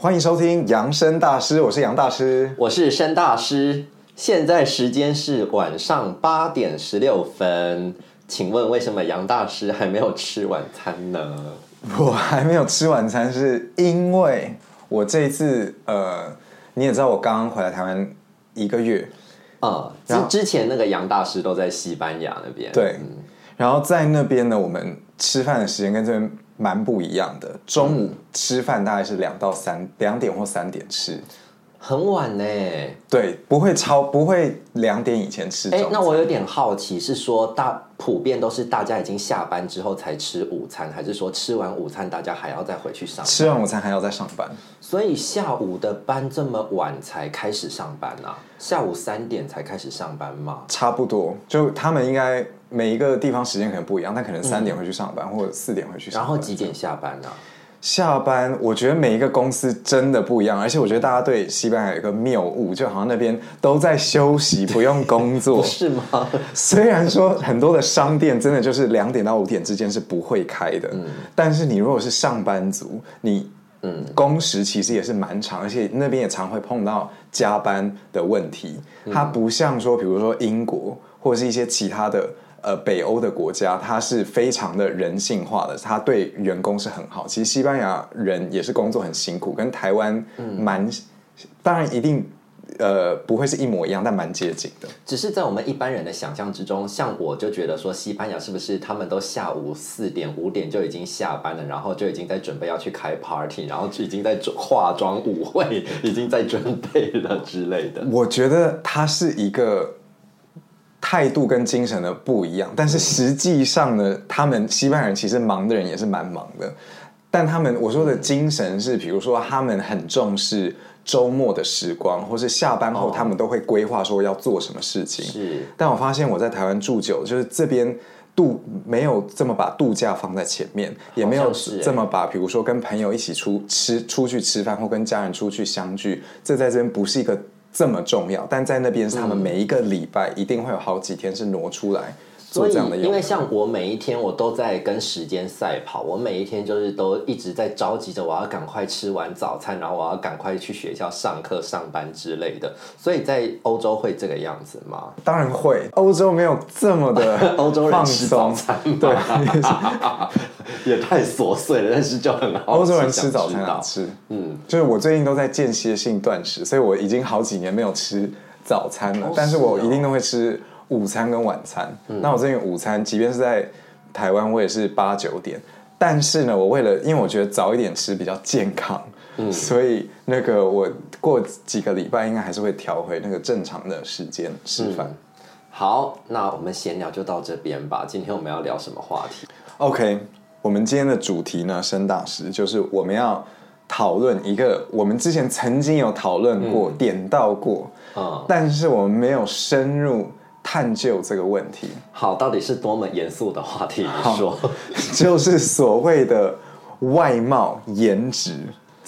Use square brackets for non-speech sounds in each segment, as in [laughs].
欢迎收听扬声大师，我是杨大师。我是申大师，现在时间是晚上八点十六分。请问为什么杨大师还没有吃晚餐呢？我还没有吃晚餐，是因为我这一次呃，你也知道我刚刚回来台湾一个月，啊、之然后之前那个杨大师都在西班牙那边，对嗯然后在那边呢，我们吃饭的时间跟这边蛮不一样的。中午吃饭大概是两到三两点或三点吃，很晚呢。对，不会超不会两点以前吃哎。那我有点好奇，是说大普遍都是大家已经下班之后才吃午餐，还是说吃完午餐大家还要再回去上班？吃完午餐还要再上班。所以下午的班这么晚才开始上班啊？下午三点才开始上班吗？差不多，就他们应该每一个地方时间可能不一样，但可能三点会去上班，或者四点会去上然班。后几点下班啊？下班？我觉得每一个公司真的不一样，而且我觉得大家对西班牙有一个谬误，就好像那边都在休息，不用工作。[laughs] 是吗？[laughs] 虽然说很多的商店真的就是两点到五点之间是不会开的，但是你如果是上班族，你嗯工时其实也是蛮长，而且那边也常会碰到加班的问题。它不像说，比如说英国或者是一些其他的呃北欧的国家，它是非常的人性化的，它对员工是很好。其实西班牙人也是工作很辛苦，跟台湾蛮，当然一定呃不会是一模一样，但蛮接近的。只是在我们一般人的想象之中，像我就觉得说，西班牙是不是他们都下午四点、五点就已经下班了，然后就已经在准备要去开 party，然后就已经在准化妆舞会，[laughs] 已经在准备了之类的。我觉得它是一个态度跟精神的不一样，但是实际上呢，他们西班牙人其实忙的人也是蛮忙的，但他们我说的精神是，比如说他们很重视周末的时光，或是下班后哦。他们都会规划说要做什么事情。是，但我发现我在台湾住久，就是这边度没有这么把度假放在前面，也没有这么把，比如说跟朋友一起出吃出去吃饭，或跟家人出去相聚，这在这边不是一个这么重要，但在那边是他们每一个礼拜一定会有好几天是挪出来做所以这样的。因为像我每一天我都在跟时间赛跑，我每一天就是都一直在着急着我要赶快吃完早餐，然后我要赶快去学校上课、上班之类的。所以在欧洲会这个样子吗？当然会，欧洲没有这么的 [laughs] 欧洲人放吃早，餐对，也太琐碎了，但是就很好奇。欧洲人吃早餐想知道啊，吃，嗯，就是我最近都在间歇性断食，所以我已经好几年没有吃早餐了，哦但是我一定都会吃午餐跟晚餐。那我最近午餐，即便是在台湾，我也是八九点。但是呢，我为了，因为我觉得早一点吃比较健康，所以那个我过几个礼拜应该还是会调回那个正常的时间吃饭。好，那我们闲聊就到这边吧。今天我们要聊什么话题？OK，我们今天的主题呢，申大师就是我们要讨论一个我们之前曾经有讨论过、点到过，嗯，但是我们没有深入探究这个问题，好，到底是多么严肃的话题？你说，就是所谓的外貌颜值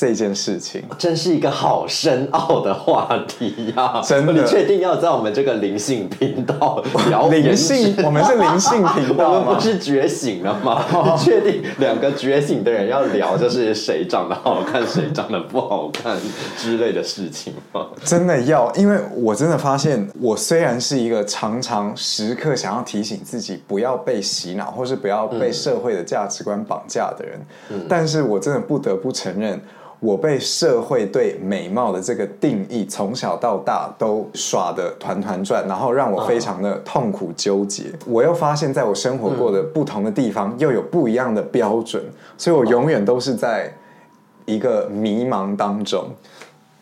这件事情。真是一个好深奥的话题呀、真的你确定要在我们这个灵性频道聊灵性，我们是灵性频道吗 [laughs] 们不？是觉醒了吗？你 [laughs] 确定两个觉醒的人要聊就是谁长得好看，谁长得不好看之类的事情吗？真的要，因为我真的发现，我虽然是一个常常时刻想要提醒自己不要被洗脑，或是不要被社会的价值观绑架的人，但是我真的不得不承认。我被社会对美貌的这个定义从小到大都耍的团团转，然后让我非常的痛苦纠结。我又发现，在我生活过的不同的地方，又有不一样的标准，所以我永远都是在一个迷茫当中。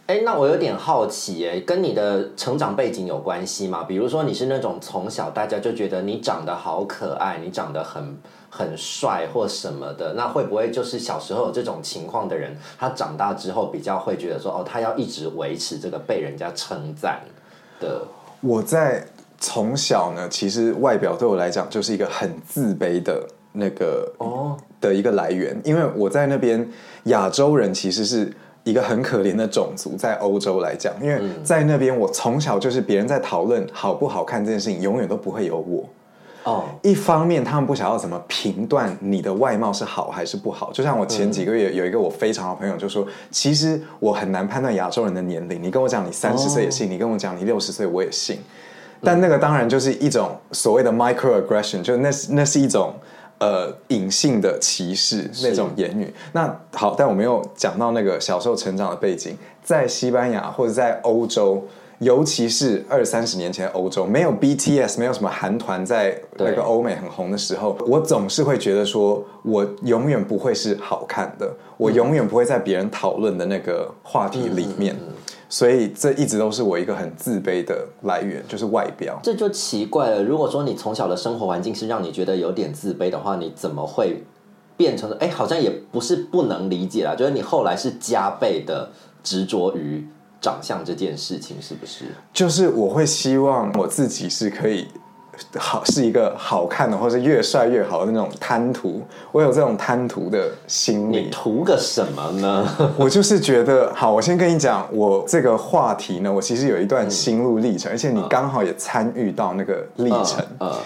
哎，那我有点好奇，哎，跟你的成长背景有关系吗？比如说你是那种从小大家就觉得你长得好可爱，你长得很很帅或什么的，那会不会就是小时候有这种情况的人，他长大之后比较会觉得说，哦，他要一直维持这个被人家称赞的，我在从小呢，其实外表对我来讲就是一个很自卑的那个哦，的一个来源，因为我在那边亚洲人其实是一个很可怜的种族，在欧洲来讲，因为在那边我从小就是别人在讨论好不好看这件事情，永远都不会有我。哦，一方面他们不想要怎么评断你的外貌是好还是不好。就像我前几个月有一个我非常好朋友就说，其实我很难判断亚洲人的年龄。你跟我讲你三十岁也信，你跟我讲你六十岁我也信。但那个当然就是一种所谓的 microaggression，就那是那是一种呃隐性的歧视那种言语。那好，但我没有讲到那个小时候成长的背景，在西班牙或者在欧洲，尤其是二三十年前欧洲，没有 BTS，没有什么韩团在那个欧美很红的时候，我总是会觉得说，我永远不会是好看的，我永远不会在别人讨论的那个话题里面。所以这一直都是我一个很自卑的来源，就是外表。这就奇怪了。如果说你从小的生活环境是让你觉得有点自卑的话，你怎么会变成？哎，好像也不是不能理解啦。就是你后来是加倍的执着于长相这件事情，是不是？就是我会希望我自己是可以。好是一个好看的，或是越帅越好的那种贪图，我有这种贪图的心理。你图个什么呢？[laughs] 我就是觉得，好，我先跟你讲，我这个话题呢，我其实有一段心路历程，而且你刚好也参与到那个历程。呃，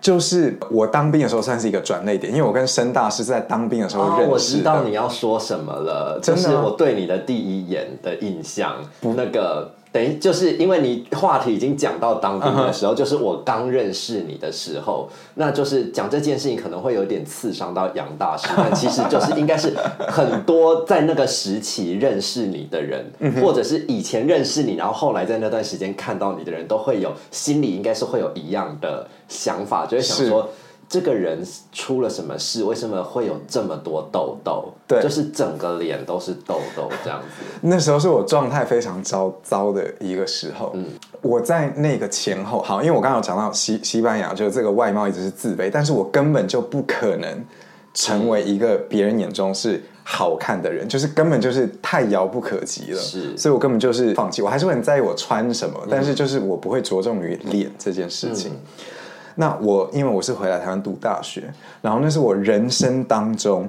就是我当兵的时候算是一个转泪点，因为我跟申大师在当兵的时候认识。我知道你要说什么了，就是我对你的第一眼的印象。不，那个。等于就是因为你话题已经讲到当兵的时候，就是我刚认识你的时候，那就是讲这件事情可能会有点刺伤到杨大师，但其实就是应该是很多在那个时期认识你的人，或者是以前认识你，然后后来在那段时间看到你的人都会有心里应该是会有一样的想法，就会想说。这个人出了什么事？为什么会有这么多痘痘？对，就是整个脸都是痘痘这样子。那时候是我状态非常糟糟的一个时候。嗯，我在那个前后，好，因为我刚刚有讲到西西班牙，就是这个外貌一直是自卑，但是我根本就不可能成为一个别人眼中是好看的人，就是根本就是太遥不可及了。是，所以我根本就是放弃。我还是会很在意我穿什么，但是就是我不会着重于脸这件事情。那我因为我是回来台湾读大学，然后那是我人生当中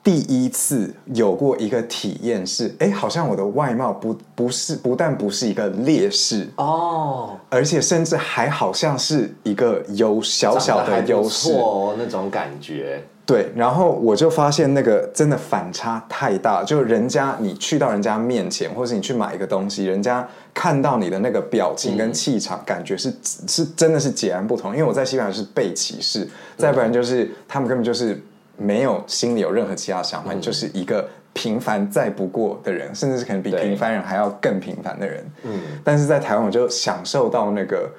第一次有过一个体验，是哎，好像我的外貌不不是不但不是一个劣势哦，而且甚至还好像是一个优小小的优势哦，那种感觉。对，然后我就发现那个真的反差太大，就人家你去到人家面前，或是你去买一个东西，人家看到你的那个表情跟气场，感觉是是真的是截然不同。因为我在西班牙是被歧视，再不然就是他们根本就是没有心里有任何其他想法，你就是一个平凡再不过的人，甚至是可能比平凡人还要更平凡的人。嗯，但是在台湾我就享受到那个。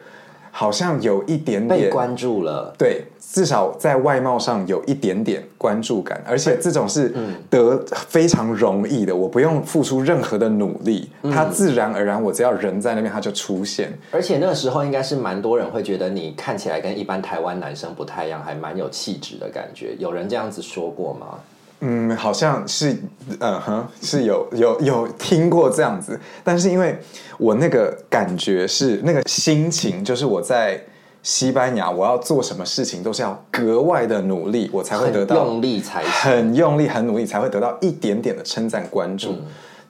好像有一点点被关注了，对，至少在外貌上有一点点关注感，而且这种是得非常容易的，我不用付出任何的努力，它自然而然，我只要人在那边，它就出现。而且那个时候应该是蛮多人会觉得你看起来跟一般台湾男生不太一样，还蛮有气质的感觉。有人这样子说过吗？嗯，好像是，嗯哼，是有有有听过这样子，但是因为我那个感觉是那个心情，就是我在西班牙，我要做什么事情都是要格外的努力，我才会得到用力才很用力很努力才会得到一点点的称赞关注，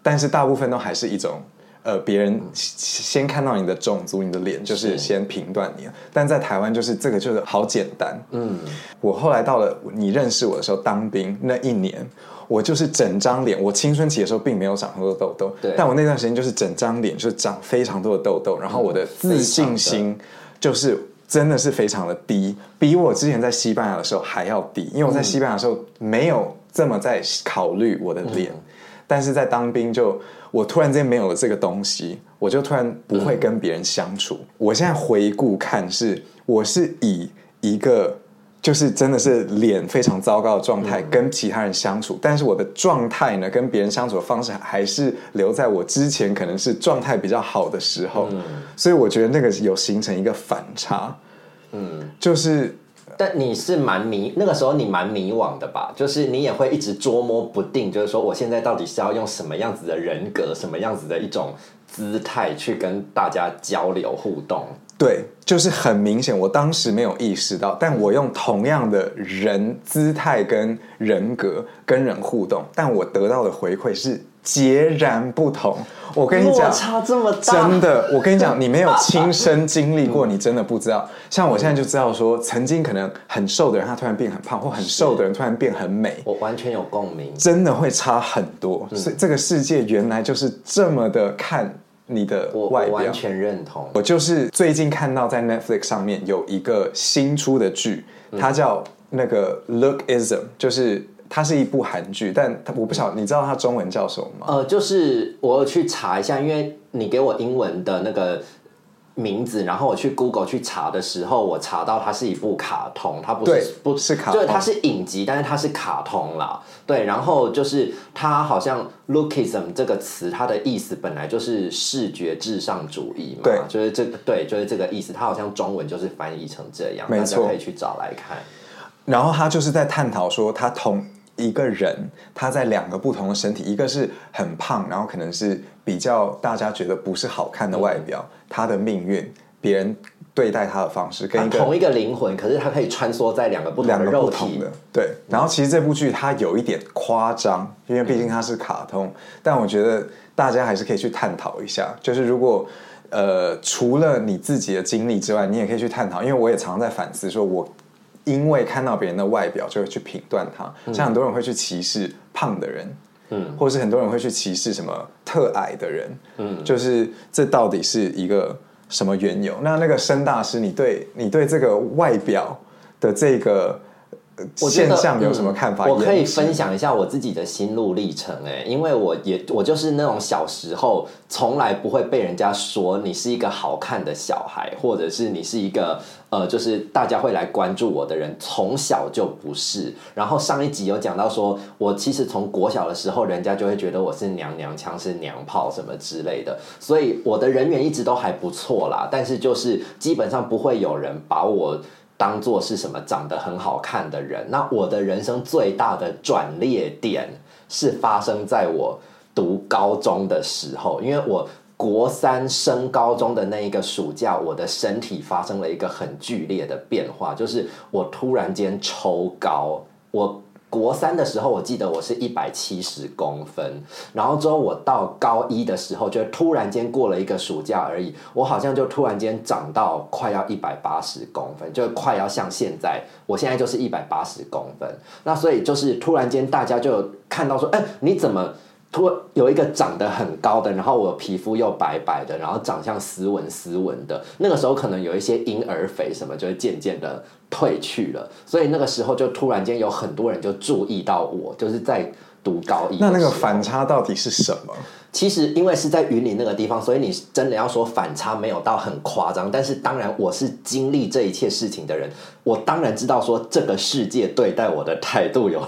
但是大部分都还是一种。呃，别人先看到你的种族、你的脸，就是先评断你。但在台湾，就是这个就是好简单。嗯，我后来到了你认识我的时候，当兵那一年，我就是整张脸。我青春期的时候并没有长很多痘痘，但我那段时间就是整张脸就是长非常多的痘痘，然后我的自信心就是真的是非常的低，比我之前在西班牙的时候还要低。因为我在西班牙的时候没有这么在考虑我的脸，但是在当兵就。我突然间没有了这个东西，我就突然不会跟别人相处。我现在回顾看，是我是以一个就是真的是脸非常糟糕的状态跟其他人相处，但是我的状态呢，跟别人相处的方式还是留在我之前可能是状态比较好的时候。所以我觉得那个有形成一个反差，嗯，就是。但你是蛮迷，那个时候你蛮迷惘的吧？就是你也会一直捉摸不定，就是说我现在到底是要用什么样子的人格，什么样子的一种姿态去跟大家交流互动？对，就是很明显，我当时没有意识到，但我用同样的人姿态跟人格跟人互动，但我得到的回馈是截然不同。我跟你落讲，差这么大，真的，我跟你讲，你没有亲身经历过，你真的不知道。[laughs] 像我现在就知道说，曾经可能很瘦的人，他突然变很胖，或很瘦的人突然变很美，我完全有共鸣。真的会差很多。嗯所以这个世界原来就是这么的看你的外表。我完全认同。我就是最近看到在 Netflix 上面有一个新出的剧，嗯它叫那个 Lookism，就是它是一部韩剧，但它我不晓得，你知道它中文叫什么吗？呃，就是我去查一下，因为你给我英文的那个名字，然后我去 Google 去查的时候，我查到它是一部卡通，它不是不是卡通就是它是影集，但是它是卡通啦。对，然后就是它好像 lookism 这个词，它的意思本来就是视觉至上主义嘛，对就是这个对，就是这个意思。它好像中文就是翻译成这样，大家可以去找来看。然后他就是在探讨说，他同一个人，他在两个不同的身体，一个是很胖，然后可能是比较大家觉得不是好看的外表，他的命运，别人对待他的方式，跟一个它同一个灵魂，可是他可以穿梭在两个不同的肉体的。对，然后其实这部剧它有一点夸张，因为毕竟它是卡通，但我觉得大家还是可以去探讨一下，就是如果。呃，除了你自己的经历之外，你也可以去探讨，因为我也常常在反思，说我因为看到别人的外表就会去评断他，像很多人会去歧视胖的人，嗯，或者是很多人会去歧视什么特矮的人，嗯，就是这到底是一个什么缘由？那那个申大师，你对你对这个外表的这个现象有什么看法？嗯我可以分享一下我自己的心路历程、哎，因为我也我就是那种小时候从来不会被人家说你是一个好看的小孩，或者是你是一个呃，就是大家会来关注我的人，从小就不是。然后上一集有讲到说，我其实从国小的时候，人家就会觉得我是娘娘腔、是娘炮什么之类的，所以我的人缘一直都还不错啦。但是就是基本上不会有人把我。当做是什么长得很好看的人，那我的人生最大的转捩点是发生在我读高中的时候，因为我国三升高中的那一个暑假，我的身体发生了一个很剧烈的变化，就是我突然间抽高，我。国三的时候，我记得我是一百七十公分，然后之后我到高一的时候，就突然间过了一个暑假而已，我好像就突然间长到快要一百八十公分，就快要像现在，我现在就是一百八十公分。那所以就是突然间大家就看到说，哎，你怎么？突有一个长得很高的，然后我皮肤又白白的，然后长相斯文斯文的。那个时候可能有一些婴儿肥什么，就会渐渐的褪去了。所以那个时候就突然间有很多人就注意到我，就是在读高一。那那个反差到底是什么？其实因为是在云林那个地方，所以你真的要说反差没有到很夸张。但是当然，我是经历这一切事情的人，我当然知道说这个世界对待我的态度有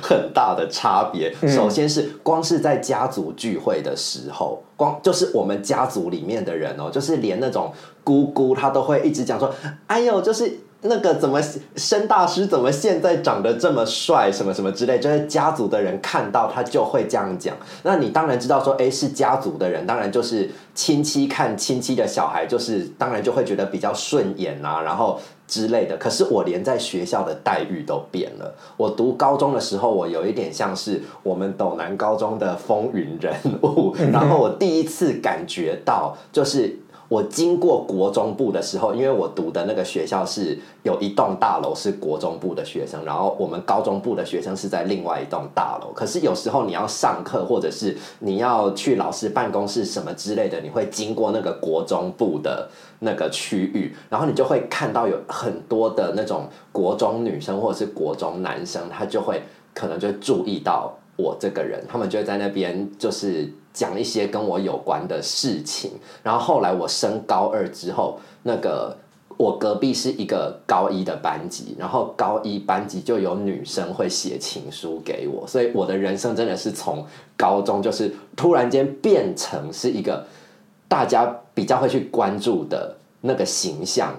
很大的差别。首先是光是在家族聚会的时候，光就是我们家族里面的人哦，就是连那种姑姑她都会一直讲说：“哎呦，就是。”那个怎么申大师怎么现在长得这么帅，什么什么之类，就是家族的人看到他就会这样讲。那你当然知道说，哎，是家族的人，当然就是亲戚看亲戚的小孩，就是当然就会觉得比较顺眼啊，然后之类的。可是我连在学校的待遇都变了。我读高中的时候，我有一点像是我们斗南高中的风云人物，然后我第一次感觉到就是。我经过国中部的时候，因为我读的那个学校是有一栋大楼是国中部的学生，然后我们高中部的学生是在另外一栋大楼。可是有时候你要上课，或者是你要去老师办公室什么之类的，你会经过那个国中部的那个区域，然后你就会看到有很多的那种国中女生或者是国中男生，他就会可能就注意到我这个人，他们就会在那边就是。讲一些跟我有关的事情，然后后来我升高二之后，那个我隔壁是一个高一的班级，然后高一班级就有女生会写情书给我，所以我的人生真的是从高中就是突然间变成是一个大家比较会去关注的那个形象，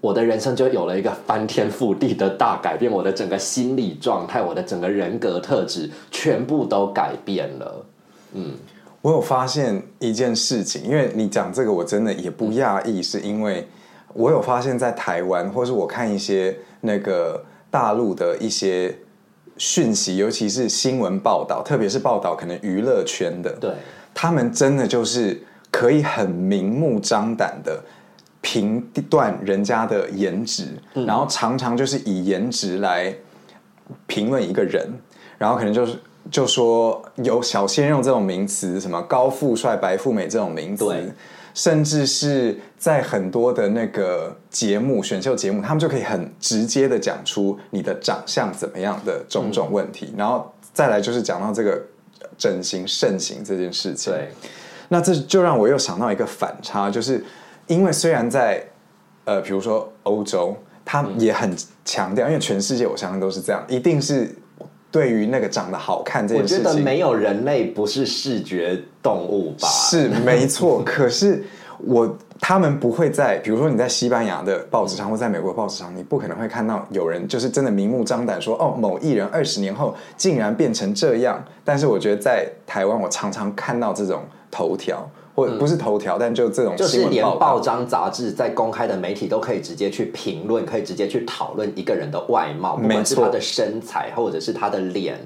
我的人生就有了一个翻天覆地的大改变，我的整个心理状态，我的整个人格特质全部都改变了，嗯。我有发现一件事情，因为你讲这个，我真的也不讶异，是因为我有发现，在台湾，或是我看一些那个大陆的一些讯息，尤其是新闻报道，特别是报道可能娱乐圈的，对，他们真的就是可以很明目张胆的评断人家的颜值，然后常常就是以颜值来评论一个人，然后可能就是就说有小鲜肉这种名词，什么高富帅、白富美这种名词。甚至是在很多的那个节目、选秀节目，他们就可以很直接的讲出你的长相怎么样的种种问题，然后再来就是讲到这个整形盛行这件事情。对，那这就让我又想到一个反差，就是因为虽然在呃，比如说欧洲，他也很强调，因为全世界我相信都是这样，一定是对于那个长得好看这件事情我觉得没有人类不是视觉动物吧？是没错。可是我他们不会在，比如说你在西班牙的报纸上，或在美国的报纸上，你不可能会看到有人就是真的明目张胆说，哦，某艺人二十年后竟然变成这样。但是我觉得在台湾，我常常看到这种头条，或不是头条，但就这种就是连报章杂志在公开的媒体都可以直接去评论，可以直接去讨论一个人的外貌，不管是没错他的身材或者是他的脸，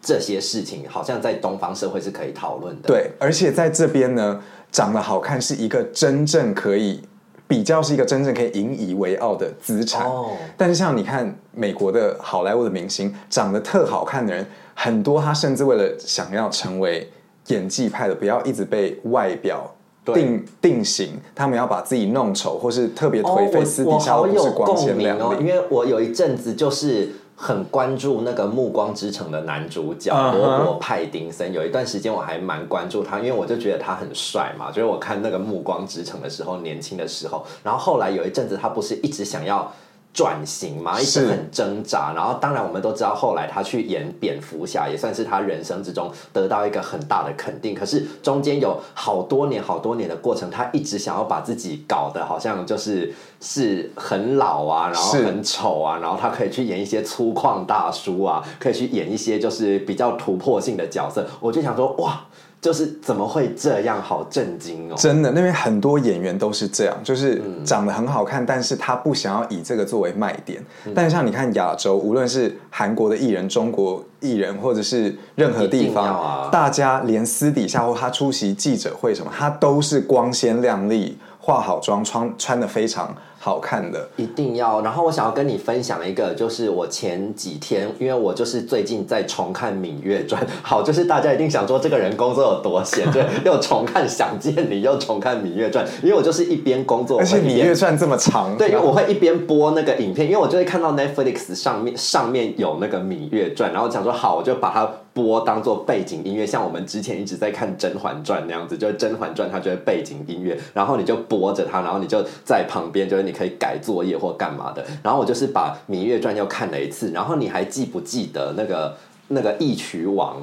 这些事情好像在东方社会是可以讨论的。对，而且在这边呢，长得好看是一个真正可以比较是一个真正可以引以为傲的资产。哦但是像你看美国的好莱坞的明星，长得特好看的人很多，他甚至为了想要成为演技派的，不要一直被外表。定定型，他们要把自己弄丑，或是特别哦颓废，私底下都不是有光鲜共鸣哦，因。为我有一阵子就是很关注那个《暮光之城》的男主角罗伯·派丁森，有一段时间我还蛮关注他，因为我就觉得他很帅嘛，就是我看那个《暮光之城》的时候，年轻的时候，然后后来有一阵子他不是一直想要。转型嘛，一直很挣扎，然后当然我们都知道，后来他去演蝙蝠侠，也算是他人生之中得到一个很大的肯定。可是中间有好多年、好多年的过程，他一直想要把自己搞得好像就是是很老啊，然后很丑啊，然后他可以去演一些粗犷大叔啊，可以去演一些就是比较突破性的角色。我就想说，哇，就是怎么会这样？好震惊哦！真的，那边很多演员都是这样，就是嗯长得很好看，但是他不想要以这个作为卖点。嗯但像你看亚洲，无论是韩国的艺人、中国艺人，或者是任何地方，啊大家连私底下或他出席记者会什么，他都是光鲜亮丽、化好妆、穿穿的非常好看的。一定要。然后我想要跟你分享一个，就是我前几天，因为我就是最近在重看《芈月传》，好，就是大家一定想说这个人工作有多闲，[laughs] 对，又重看《想见你》，又重看《芈月传》，因为我就是一边工作，而且《芈月传》这么长，[laughs] 对，因为我会一边播那个影片，因为我就会看到 Netflix 上面上面有那个《芈月传》，然后想说好，我就把它播当做背景音乐，像我们之前一直在看《甄嬛传》那样子，就是《甄嬛传》它就是背景音乐，然后你就播着它，然后你就在旁边，就是你可以改作业或干嘛的。然后我就是把《芈月传》又看了一次，然后你还记不记得那个那个义渠王？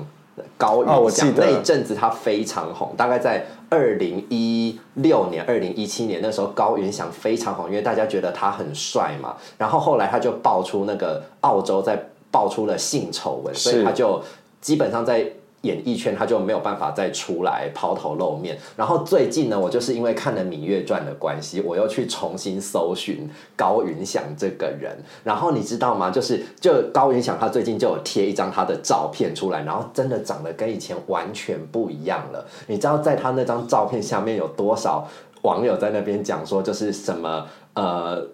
高云翔、那一阵子他非常红，大概在二零一六年、二零一七年那时候，高云翔非常红，因为大家觉得他很帅嘛。然后后来他就爆出那个澳洲在爆出了性丑闻，所以他就基本上在演艺圈他就没有办法再出来抛头露面。然后最近呢，我就是因为看了《芈月传》的关系，我又去重新搜寻高云翔这个人。然后你知道吗？就是就高云翔他最近就有贴一张他的照片出来，然后真的长得跟以前完全不一样了。你知道在他那张照片下面有多少网友在那边讲说，就是什么呃。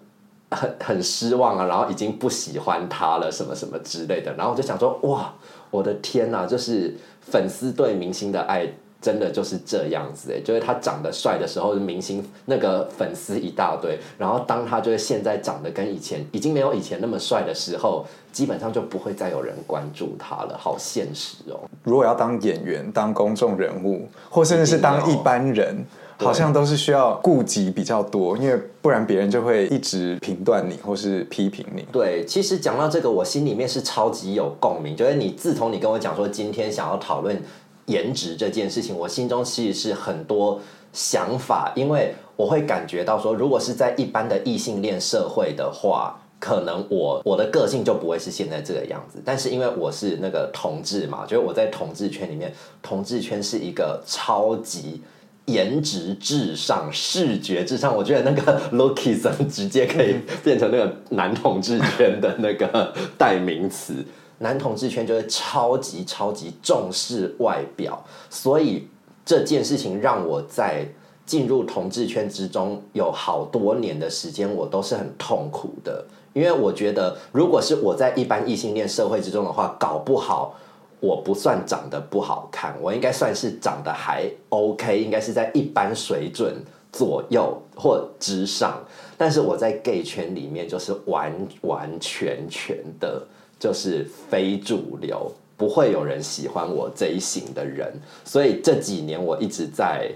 很很失望啊，然后已经不喜欢他了，什么什么之类的。然后我就想说，哇，我的天呐，就是粉丝对明星的爱。真的就是这样子哎，就是他长得帅的时候，明星那个粉丝一大堆，然后当他就是现在长得跟以前已经没有以前那么帅的时候，基本上就不会再有人关注他了，好现实哦。如果要当演员、当公众人物，或甚至是当一般人，对好像都是需要顾及比较多，因为不然别人就会一直评断你或是批评你。对，其实讲到这个，我心里面是超级有共鸣。就是你自从你跟我讲说今天想要讨论颜值这件事情，我心中其实是很多想法，因为我会感觉到说，如果是在一般的异性恋社会的话。可能我我的个性就不会是现在这个样子，但是因为我是那个同志嘛，就是我在同志圈里面，同志圈是一个超级颜值至上、视觉至上，我觉得那个 [laughs] lookism 直接可以变成那个男同志圈的那个代名词。男同志圈就是超级超级重视外表，所以这件事情让我在进入同志圈之中有好多年的时间，我都是很痛苦的。因为我觉得，如果是我在一般异性恋社会之中的话，搞不好我不算长得不好看，我应该算是长得还 OK，应该是在一般水准左右或之上。但是我在 gay 圈里面就是完完全全的，就是非主流，不会有人喜欢我这一型的人。所以这几年我一直在。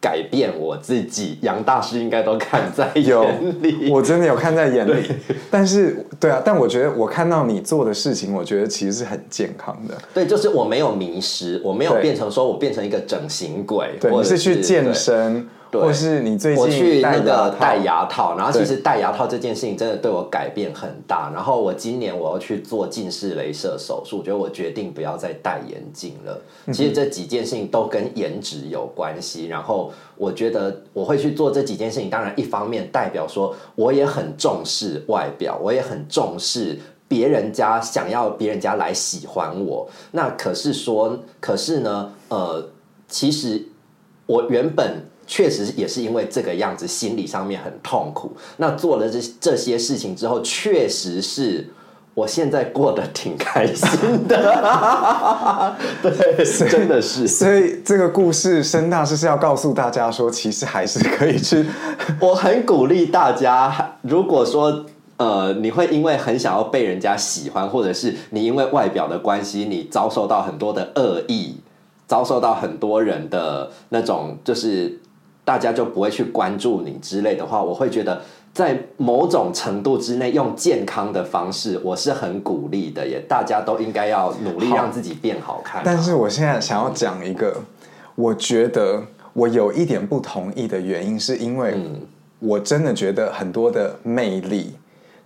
改变我自己，杨大师应该都看在眼里。[laughs] 我真的有看在眼里，但是对啊，但我觉得我看到你做的事情，我觉得其实是很健康的。对，就是我没有迷失，我没有变成说我变成一个整形鬼，对，你是去健身。或是你最近我去那个戴牙套，然后其实戴牙套这件事情真的对我改变很大。然后我今年我要去做近视雷射手术，我觉得我决定不要再戴眼镜了。其实这几件事情都跟颜值有关系。然后我觉得我会去做这几件事情，当然一方面代表说我也很重视外表，我也很重视别人家想要别人家来喜欢我。那可是说，可是呢，呃，其实我原本。确实也是因为这个样子，心理上面很痛苦。那做了这这些事情之后，确实是我现在过得挺开心的。[laughs] 对，真的是。所以这个故事，申大师是要告诉大家说，其实还是可以去。[laughs] 我很鼓励大家，如果说呃，你会因为很想要被人家喜欢，或者是你因为外表的关系，你遭受到很多的恶意，遭受到很多人的那种就是。大家就不会去关注你之类的话，我会觉得在某种程度之内用健康的方式，我是很鼓励的，也大家都应该要努力让自己变好看。但是我现在想要讲一个，我觉得我有一点不同意的原因，是因为我真的觉得很多的魅力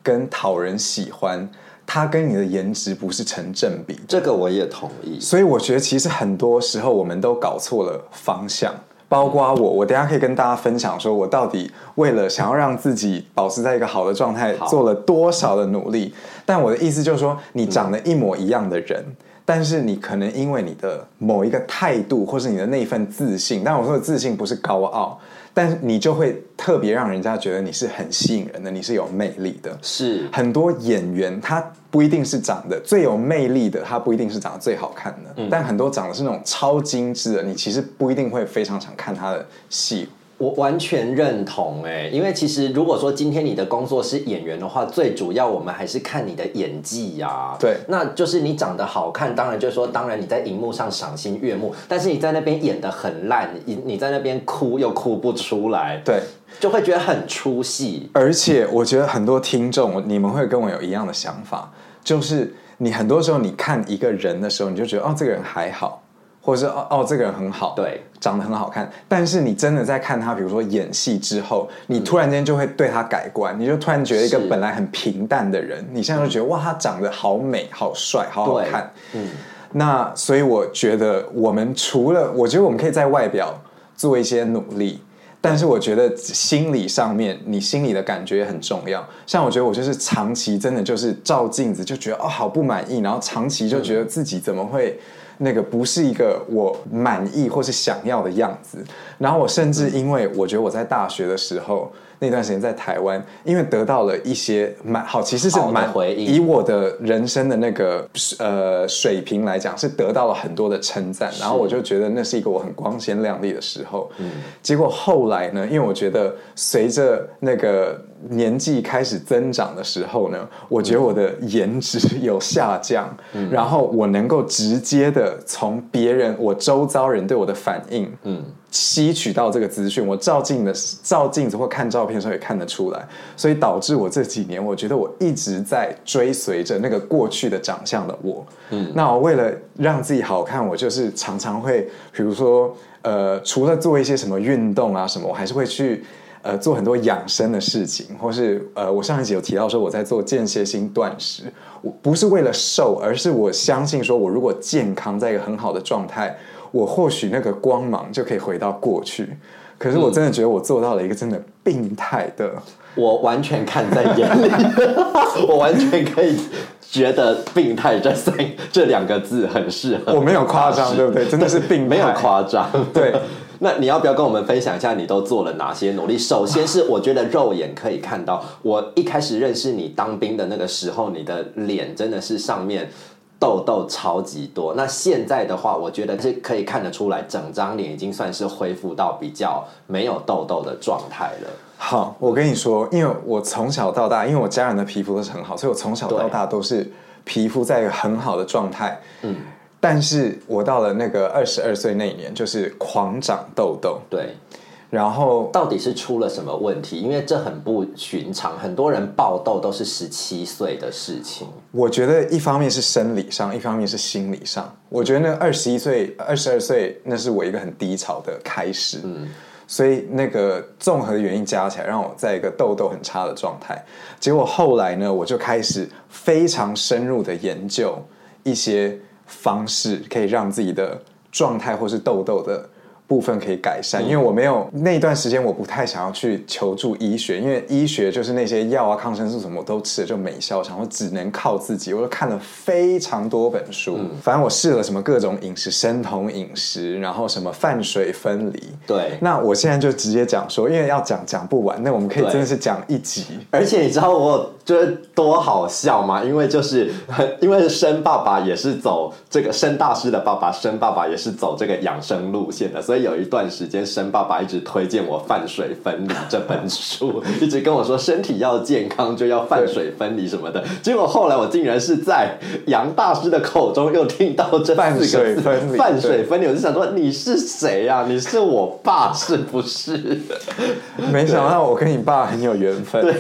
跟讨人喜欢，它跟你的颜值不是成正比。这个我也同意。所以我觉得其实很多时候我们都搞错了方向。包括我，我等下可以跟大家分享，说我到底为了想要让自己保持在一个好的状态，做了多少的努力。但我的意思就是说，你长得一模一样的人，但是你可能因为你的某一个态度，或是你的那份自信，但我说的自信不是高傲。但你就会特别让人家觉得你是很吸引人的，你是有魅力的。是很多演员他不一定是长得最有魅力的，他不一定是长得最好看的。但很多长得是那种超精致的，你其实不一定会非常想看他的戏。我完全认同哎，因为其实如果说今天你的工作是演员的话，最主要我们还是看你的演技呀。对，那就是你长得好看，当然就是说，当然你在荧幕上赏心悦目，但是你在那边演的很烂，你你在那边哭又哭不出来，对，就会觉得很出戏。而且我觉得很多听众你们会跟我有一样的想法，就是你很多时候你看一个人的时候，你就觉得哦，这个人还好。或者是哦哦，这个人很好，对，长得很好看。但是你真的在看他，比如说演戏之后，你突然间就会对他改观，你就突然觉得一个本来很平淡的人，你现在就觉得哇，他长得好美、好帅、好好看。嗯，那所以我觉得我们除了，我觉得我们可以在外表做一些努力，但是我觉得心理上面，你心里的感觉也很重要。像我觉得我就是长期真的就是照镜子就觉得哦好不满意，然后长期就觉得自己怎么会。那个不是一个我满意或是想要的样子，然后我甚至因为我觉得我在大学的时候。那段时间在台湾，因为得到了一些蛮好，其实是蛮。以我的人生的那个呃水平来讲，是得到了很多的称赞。然后我就觉得那是一个我很光鲜亮丽的时候。嗯。结果后来呢，因为我觉得随着那个年纪开始增长的时候呢，我觉得我的颜值有下降。嗯。然后我能够直接的从别人我周遭人对我的反应，嗯。吸取到这个资讯，我照镜的照镜子或看照片的时候也看得出来，所以导致我这几年，我觉得我一直在追随着那个过去的长相的我。嗯，那我为了让自己好看，我就是常常会，比如说，呃，除了做一些什么运动啊什么，我还是会去呃做很多养生的事情，或是呃，我上一集有提到说我在做间歇性断食，我不是为了瘦，而是我相信说我如果健康在一个很好的状态。我或许那个光芒就可以回到过去，可是我真的觉得我做到了一个真的病态的，我完全看在眼里，[laughs] 我完全可以觉得“病态”这三这两个字很适合。我没有夸张，对不对？[laughs] 真的是病态，没有夸张。对，[laughs] 那你要不要跟我们分享一下你都做了哪些努力？首先是我觉得肉眼可以看到，我一开始认识你当兵的那个时候，你的脸真的是上面。痘痘超级多，那现在的话，我觉得是可以看得出来，整张脸已经算是恢复到比较没有痘痘的状态了。好，我跟你说，因为我从小到大，因为我家人的皮肤都是很好，所以我从小到大都是皮肤在一个很好的状态。嗯，但是我到了那个二十二岁那一年，就是狂长痘痘。对。然后到底是出了什么问题？因为这很不寻常，很多人爆痘都是十七岁的事情。我觉得一方面是生理上，一方面是心理上。我觉得那二十一岁、二十二岁，那是我一个很低潮的开始。嗯，所以那个综合的原因加起来，让我在一个痘痘很差的状态。结果后来呢，我就开始非常深入的研究一些方式，可以让自己的状态或是痘痘的。部分可以改善，因为我没有那段时间，我不太想要去求助医学，因为医学就是那些药啊、抗生素什么我都吃了就没效，然后只能靠自己。我就看了非常多本书，反正我试了什么各种饮食、生酮饮食，然后什么饭水分离。对，那我现在就直接讲说，因为要讲讲不完，那我们可以真的是讲一集。而且你知道我觉得多好笑嘛？因为就是 [laughs] 因为生爸爸也是走这个生大师的爸爸，生爸爸也是走这个养生路线的，所以。有一段时间，生爸爸一直推荐我《泛水分离》这本书，一直跟我说身体要健康就要泛水分离什么的。[laughs] 结果后来我竟然是在杨大师的口中又听到这四个字“饭水分离”，我就想说你是谁呀？你是我爸是不是？没想到我跟你爸很有缘分。对，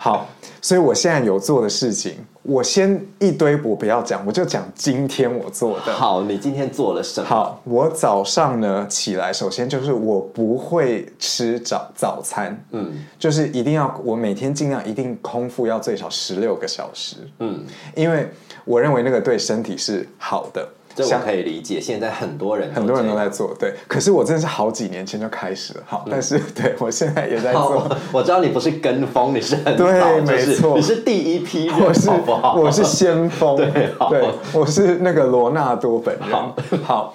好。所以我现在有做的事情，我先一堆我不要讲，我就讲今天我做的。好，你今天做了什么？好，我早上呢起来，首先就是我不会吃早早餐，嗯，就是一定要我每天尽量一定空腹要最少十六个小时，嗯，因为我认为那个对身体是好的。这我可以理解，现在很多人很多人都在做，对。可是我真的是好几年前就开始了，好，但是对我现在也在做。我知道你不是跟风，你是很对，没错，你是第一批人，我是？我是先锋，[laughs] 对，对，我是那个罗纳多本人。好，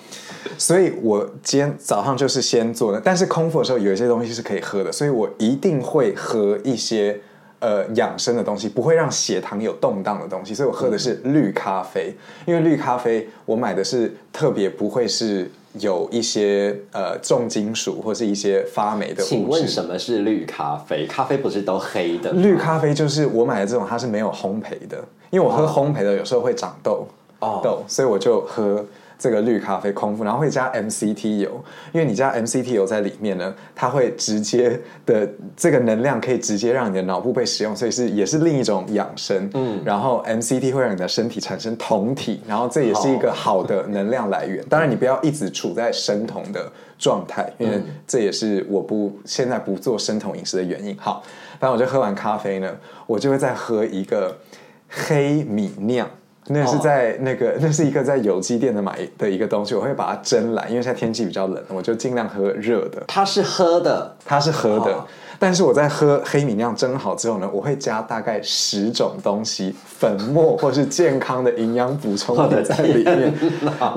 所以我今天早上就是先做的，但是空腹的时候有一些东西是可以喝的，所以我一定会喝一些。呃，养生的东西不会让血糖有动荡的东西，所以我喝的是绿咖啡。因为绿咖啡我买的是特别不会是有一些呃重金属或是一些发霉的。请问什么是绿咖啡？咖啡不是都黑的？绿咖啡就是我买的这种，它是没有烘焙的。因为我喝烘焙的有时候会长痘哦痘，所以我就喝。这个绿咖啡空腹，然后会加 MCT 油，因为你加 MCT 油在里面呢，它会直接的这个能量可以直接让你的脑部被使用，所以是也是另一种养生。嗯，然后 MCT 会让你的身体产生酮体，然后这也是一个好的能量来源。当然，你不要一直处在生酮的状态，因为这也是我不现在不做生酮饮食的原因。好，反正我就喝完咖啡呢，我就会再喝一个黑米酿。那是在那个，那是一个在有机店的买的一个东西，我会把它蒸来，因为现在天气比较冷，我就尽量喝热的。它是喝的，它是喝的。但是我在喝黑米酿蒸好之后呢，我会加大概十种东西，粉末或是健康的营养补充的在里面，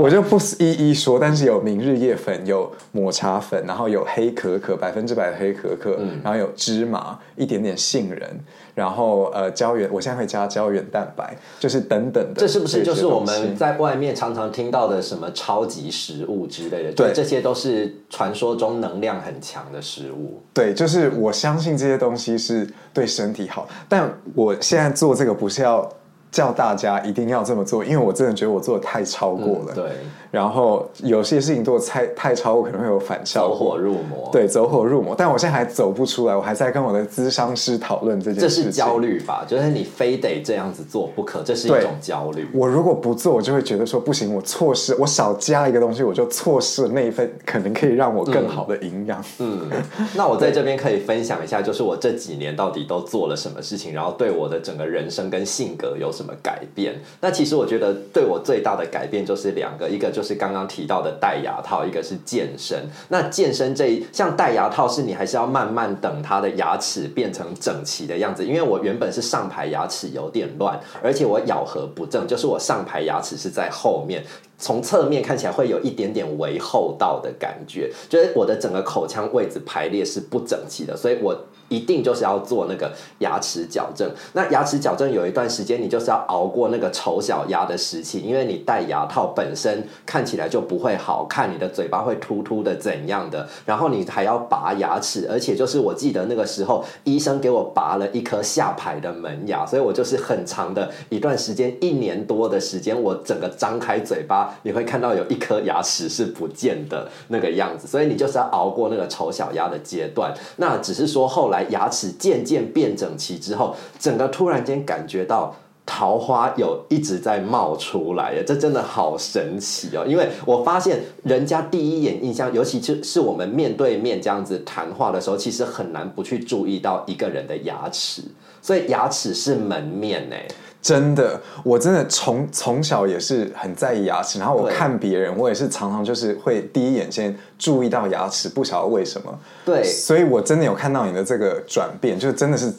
我就不一一说。但是有明日叶粉，有抹茶粉，然后有黑可可，百分之百的黑可可，然后有芝麻，一点点杏仁，然后呃胶原，我现在会加胶原蛋白，就是等等的。这是不是就是我们在外面常常听到的什么超级食物之类的？对，这些都是传说中能量很强的食物。对，就是我。相信这些东西是对身体好，但我现在做这个不是要。叫大家一定要这么做，因为我真的觉得我做的太超过了。对，然后有些事情做的太太超过，可能会有反效果，走火入魔。对，走火入魔。但我现在还走不出来，我还在跟我的咨商师讨论这件事。这是焦虑吧？就是你非得这样子做不可，这是一种焦虑。我如果不做，我就会觉得说不行，我错失，我少加一个东西，我就错失了那一份可能可以让我更好的营养。嗯，那我在这边可以分享一下，就是我这几年到底都做了什么事情，然后对我的整个人生跟性格有。什么改变。那其实我觉得对我最大的改变就是两个，一个就是刚刚提到的戴牙套，一个是健身。那健身这一像戴牙套是你还是要慢慢等它的牙齿变成整齐的样子，因为我原本是上排牙齿有点乱，而且我咬合不正，就是我上排牙齿是在后面。从侧面看起来会有一点点微厚道的感觉，就是我的整个口腔位置排列是不整齐的，所以我一定就是要做那个牙齿矫正。那牙齿矫正有一段时间，你就是要熬过那个丑小鸭的时期，因为你戴牙套本身看起来就不会好看，你的嘴巴会突突的怎样的，然后你还要拔牙齿，而且就是我记得那个时候医生给我拔了一颗下排的门牙，所以我就是很长的一段时间，一年多的时间，我整个张开嘴巴。你会看到有一颗牙齿是不见的那个样子，所以你就是要熬过那个丑小鸭的阶段。那只是说后来牙齿渐渐变整齐之后，整个突然间感觉到桃花有一直在冒出来，这真的好神奇哦！因为我发现人家第一眼印象，尤其是是我们面对面这样子谈话的时候，其实很难不去注意到一个人的牙齿，所以牙齿是门面呢。真的，我真的从从小也是很在意牙齿，然后我看别人，我也是常常就是会第一眼先注意到牙齿，不晓得为什么。对，所以我真的有看到你的这个转变，就真的是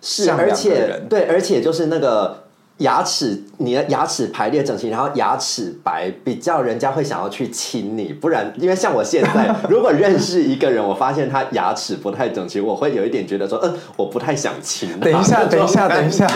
是，而且对，而且就是那个。牙齿，你的牙齿排列整齐，然后牙齿白，比较人家会想要去亲你。不然，因为像我现在，[laughs] 如果认识一个人，我发现他牙齿不太整齐，我会有一点觉得说，嗯，我不太想亲。等一下，[laughs] 等一下，等一下，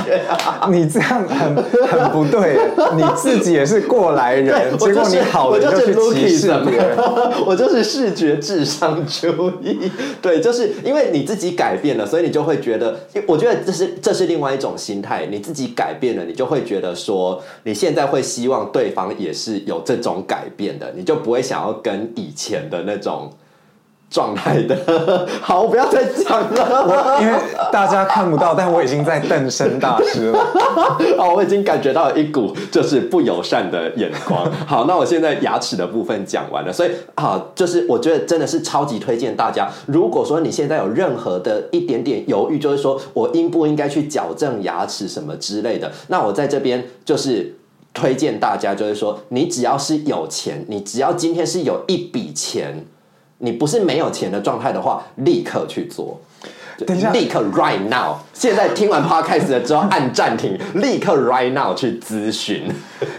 你这样很很不对。你自己也是过来人，[laughs] 结果你好，我就是歧视别人。我就是视觉智商主义。对，就是因为你自己改变了，所以你就会觉得，我觉得这是这是另外一种心态。你自己改变了。你就会觉得说，你现在会希望对方也是有这种改变的，你就不会想要跟以前的那种状态的。[laughs] 好，不要再讲了，因为大家看不到，但我已经在瞪声大师了。[laughs] 好，我已经感觉到一股就是不友善的眼光。[laughs] 好，那我现在牙齿的部分讲完了，所以好，就是我觉得真的是超级推荐大家。如果说你现在有任何的一点点犹豫，就是说我应不应该去矫正牙齿什么之类的，那我在这边就是推荐大家，就是说你只要是有钱，你只要今天是有一笔钱。你不是没有钱的状态的话，立刻去做。等一下，立刻 right now！现在听完 podcast 了之后按暂停，立刻 right now 去咨询。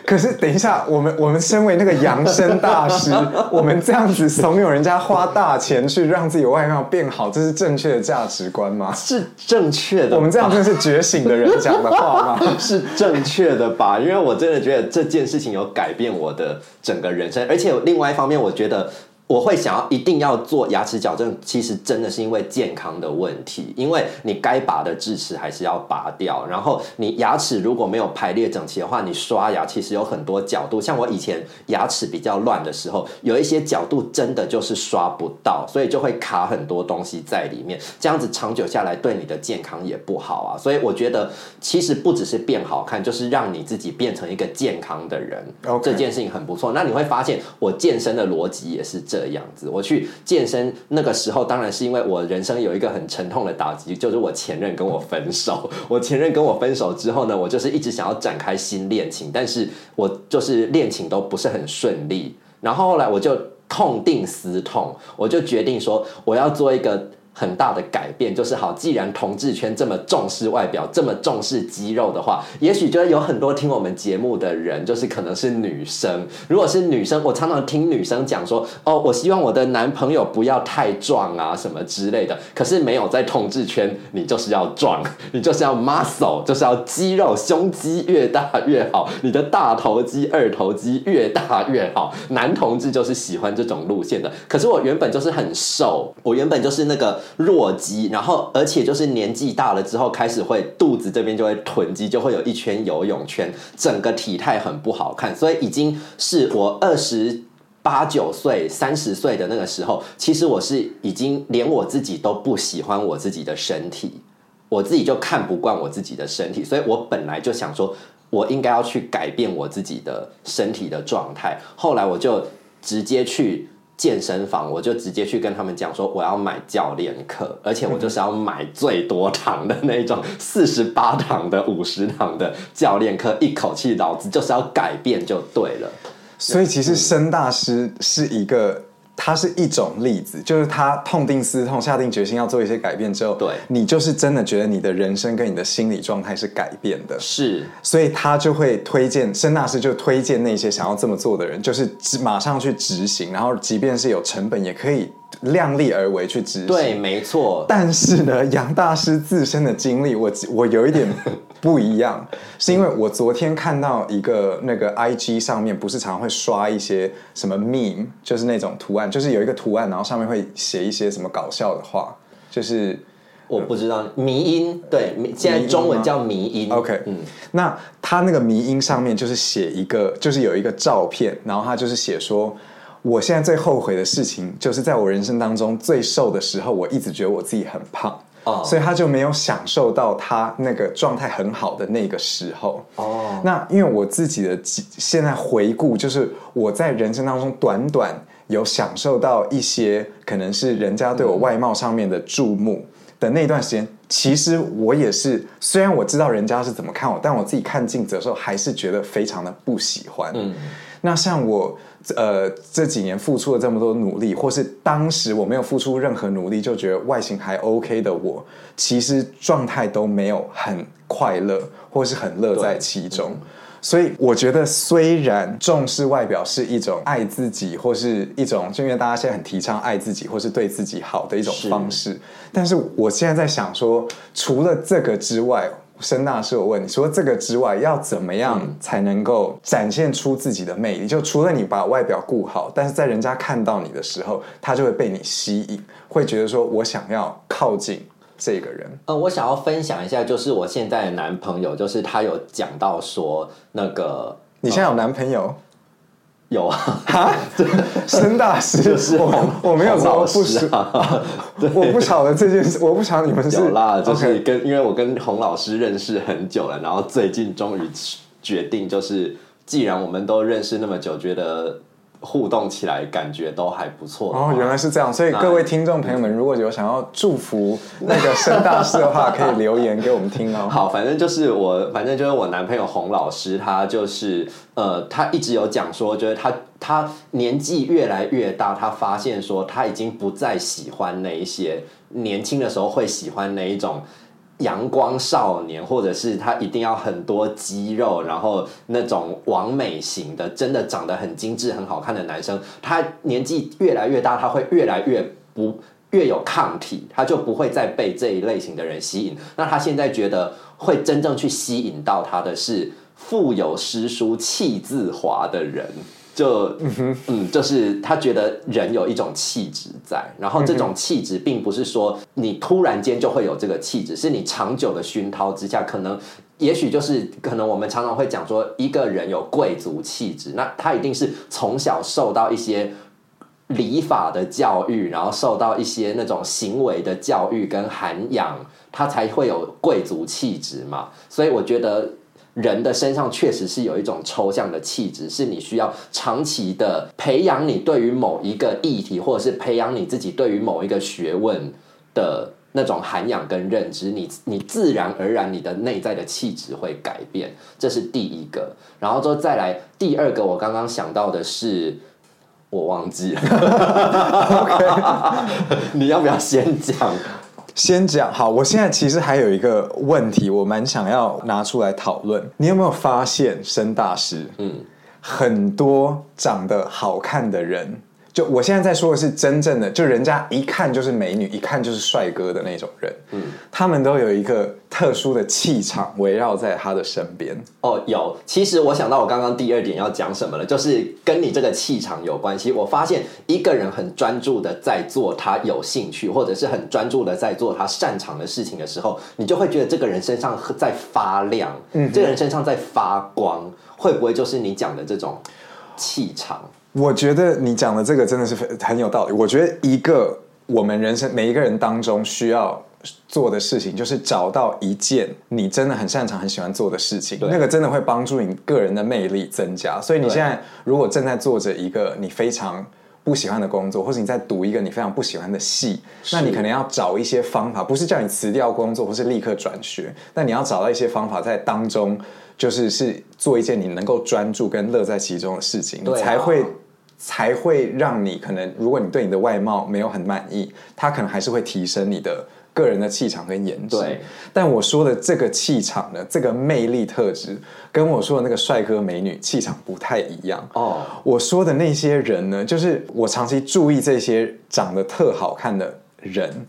可是等一下，我们我们身为那个养生大师，[laughs] 我们这样子怂恿人家花大钱去让自己外貌变好，这是正确的价值观吗？是正确的。我们这样真的是觉醒的人讲的话吗？[laughs] 是正确的吧？因为我真的觉得这件事情有改变我的整个人生，而且另外一方面，我觉得。我会想要一定要做牙齿矫正，其实真的是因为健康的问题，因为你该拔的智齿还是要拔掉，然后你牙齿如果没有排列整齐的话，你刷牙其实有很多角度，像我以前牙齿比较乱的时候，有一些角度真的就是刷不到，所以就会卡很多东西在里面，这样子长久下来对你的健康也不好啊。所以我觉得其实不只是变好看，就是让你自己变成一个健康的人，这件事情很不错。那你会发现我健身的逻辑也是这。的样子，我去健身那个时候，当然是因为我人生有一个很沉痛的打击，就是我前任跟我分手。[laughs] 我前任跟我分手之后呢，我就是一直想要展开新恋情，但是我就是恋情都不是很顺利。然后后来我就痛定思痛，我就决定说我要做一个。很大的改变就是好，既然同志圈这么重视外表，这么重视肌肉的话，也许就有很多听我们节目的人，就是可能是女生。如果是女生，我常常听女生讲说：“哦，我希望我的男朋友不要太壮啊，什么之类的。”可是没有在同志圈，你就是要壮，[laughs] 你就是要 muscle，就是要肌肉，胸肌越大越好，你的大头肌、二头肌越大越好。男同志就是喜欢这种路线的。可是我原本就是很瘦，我原本就是那个。弱肌，然后而且就是年纪大了之后，开始会肚子这边就会囤积，就会有一圈游泳圈，整个体态很不好看。所以已经是我二十八九岁、三十岁的那个时候，其实我是已经连我自己都不喜欢我自己的身体，我自己就看不惯我自己的身体，所以我本来就想说，我应该要去改变我自己的身体的状态。后来我就直接去。健身房，我就直接去跟他们讲说我要买教练课，而且我就是要买最多堂的那种，[laughs] 四十八堂的、五十堂的教练课，一口气老子就是要改变就对了。所以其实申大师是一个。它是一种例子，就是他痛定思痛，下定决心要做一些改变之后，对你就是真的觉得你的人生跟你的心理状态是改变的，是，所以他就会推荐申大师就推荐那些想要这么做的人，就是马上去执行，然后即便是有成本，也可以量力而为去执行。对，没错。但是呢，杨大师自身的经历，我我有一点。不一样，是因为我昨天看到一个那个 I G 上面不是常常会刷一些什么 meme，就是那种图案，就是有一个图案，然后上面会写一些什么搞笑的话，就是我不知道迷音，对，现在中文叫迷音。OK，嗯，那他那个迷音上面就是写一个，就是有一个照片，然后他就是写说，我现在最后悔的事情，就是在我人生当中最瘦的时候，我一直觉得我自己很胖。所以他就没有享受到他那个状态很好的那个时候。哦，那因为我自己的现在回顾，就是我在人生当中短短有享受到一些可能是人家对我外貌上面的注目的那段时间，其实我也是，虽然我知道人家是怎么看我，但我自己看镜子的时候还是觉得非常的不喜欢。嗯，那像我。呃，这几年付出了这么多努力，或是当时我没有付出任何努力就觉得外形还 OK 的我，其实状态都没有很快乐，或是很乐在其中。所以我觉得，虽然重视外表是一种爱自己，或是一种，就因为大家现在很提倡爱自己，或是对自己好的一种方式，但是我现在在想说，除了这个之外。申大师，我问你，除了这个之外，要怎么样才能够展现出自己的魅力？就除了你把外表顾好，但是在人家看到你的时候，他就会被你吸引，会觉得说我想要靠近这个人。呃，我想要分享一下，就是我现在的男朋友，就是他有讲到说，那个你现在有男朋友？有啊，[laughs] 哈申大师？就是我，我没有老师啊，我不晓得这件事，我不晓得你们是有啦，就是跟因为我跟洪老师认识很久了，然后最近终于决定，就是既然我们都认识那么久，觉得。互动起来感觉都还不错哦，原来是这样，所以各位听众朋友们，如果有想要祝福那个盛大师的话，可以留言给我们听哦。[laughs] 好，反正就是我，反正就是我男朋友洪老师，他就是呃，他一直有讲说，就是他他年纪越来越大，他发现说他已经不再喜欢那一些年轻的时候会喜欢那一种。阳光少年，或者是他一定要很多肌肉，然后那种完美型的，真的长得很精致、很好看的男生，他年纪越来越大，他会越来越不越有抗体，他就不会再被这一类型的人吸引。那他现在觉得会真正去吸引到他的是富有诗书气自华的人。就嗯，就是他觉得人有一种气质在，然后这种气质并不是说你突然间就会有这个气质，是你长久的熏陶之下，可能也许就是可能我们常常会讲说一个人有贵族气质，那他一定是从小受到一些礼法的教育，然后受到一些那种行为的教育跟涵养，他才会有贵族气质嘛。所以我觉得。人的身上确实是有一种抽象的气质，是你需要长期的培养你对于某一个议题，或者是培养你自己对于某一个学问的那种涵养跟认知，你你自然而然你的内在的气质会改变，这是第一个。然后之后再来第二个，我刚刚想到的是，我忘记了，[laughs] [laughs] 你要不要先讲？先讲好，我现在其实还有一个问题，我蛮想要拿出来讨论。你有没有发现，申大师，嗯，很多长得好看的人。就我现在在说的是真正的，就人家一看就是美女，一看就是帅哥的那种人，嗯，他们都有一个特殊的气场围绕在他的身边。哦，有。其实我想到我刚刚第二点要讲什么了，就是跟你这个气场有关系。我发现一个人很专注的在做他有兴趣，或者是很专注的在做他擅长的事情的时候，你就会觉得这个人身上在发亮，嗯，这个人身上在发光，会不会就是你讲的这种气场？我觉得你讲的这个真的是很有道理。我觉得一个我们人生每一个人当中需要做的事情，就是找到一件你真的很擅长、很喜欢做的事情。那个真的会帮助你个人的魅力增加。所以你现在如果正在做着一个你非常不喜欢的工作，或者你在读一个你非常不喜欢的戏，那你可能要找一些方法，不是叫你辞掉工作或是立刻转学，但你要找到一些方法在当中，就是是做一件你能够专注跟乐在其中的事情，对啊才会才会让你可能，如果你对你的外貌没有很满意，他可能还是会提升你的个人的气场跟颜值。对，但我说的这个气场呢，这个魅力特质，跟我说的那个帅哥美女气场不太一样。哦，我说的那些人呢，就是我长期注意这些长得特好看的人，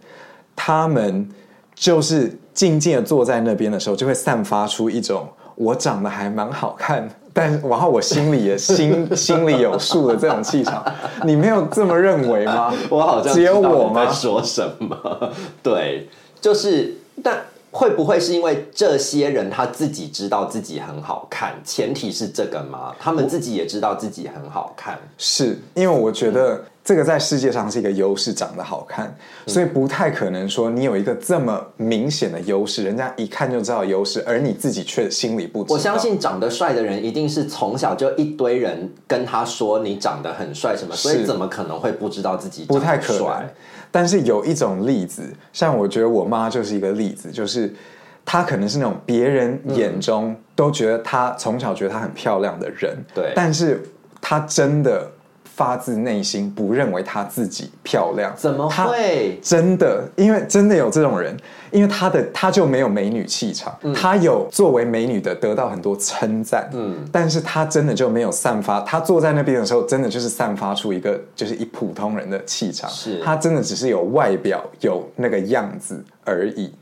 他们就是静静的坐在那边的时候，就会散发出一种我长得还蛮好看，[laughs] 但然后我心里也心 [laughs] 心里有数的这种气场。你没有这么认为吗？[laughs] 我好像只有我吗？说什么？对，就是但。会不会是因为这些人他自己知道自己很好看？前提是这个吗？他们自己也知道自己很好看。是因为我觉得这个在世界上是一个优势，长得好看，所以不太可能说你有一个这么明显的优势，人家一看就知道优势，而你自己却心里不知道。我相信长得帅的人一定是从小就一堆人跟他说你长得很帅什么，所以怎么可能会不知道自己不太可能帅？。但是有一种例子，像我觉得我妈就是一个例子，就是她可能是那种别人眼中都觉得她从小觉得她很漂亮的人，对但是她真的发自内心不认为她自己漂亮，怎么她会？真的，因为真的有这种人，因为她的她就没有美女气场，嗯。她有作为美女的得到很多称赞，嗯。但是她真的就没有散发，她坐在那边的时候，真的就是散发出一个就是一普通人的气场，是。她真的只是有外表有那个样子而已。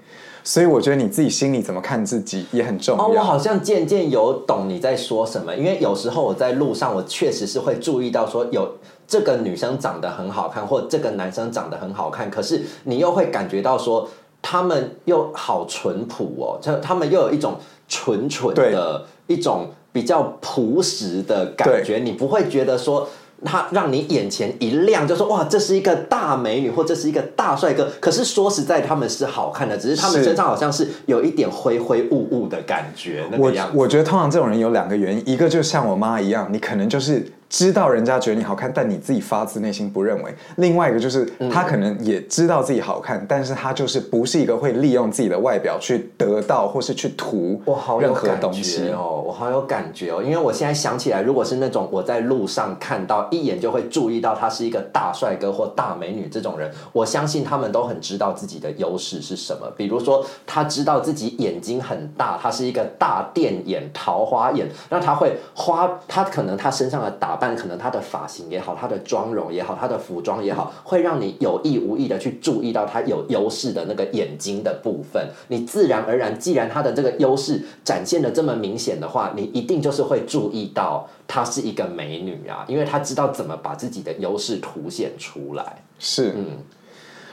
所以我觉得你自己心里怎么看自己也很重要。哦，我好像渐渐有懂你在说什么，因为有时候我在路上，我确实是会注意到说有这个女生长得很好看，或这个男生长得很好看，可是你又会感觉到说他们又好淳朴哦，就他们又有一种纯纯的一种比较朴实的感觉，你不会觉得说。他让你眼前一亮，就说哇，这是一个大美女，或这是一个大帅哥。可是说实在，他们是好看的，只是他们身上好像是有一点灰灰雾雾的感觉，我。我觉得通常这种人有两个原因，一个就像我妈一样，你可能就是知道人家觉得你好看，但你自己发自内心不认为；另外一个就是嗯。他可能也知道自己好看，但是他就是不是一个会利用自己的外表去得到或是去图我好有任何感东西。觉哦，我好有感觉哦，因为我现在想起来，如果是那种我在路上看到一眼就会注意到他是一个大帅哥或大美女这种人，我相信他们都很知道自己的优势是什么。比如说，他知道自己眼睛很大，他是一个大电眼、桃花眼，那他会花，他可能他身上的打扮，可能他的发型也好，他的妆容也好，他的服装也好，会让你有意无意的去注意到他有优势的那个眼睛的部分。你自然而然，既然他的这个优势展现的这么明显的话，你一定就是会注意到她是一个美女啊，因为她知道怎么把自己的优势凸显出来。是，嗯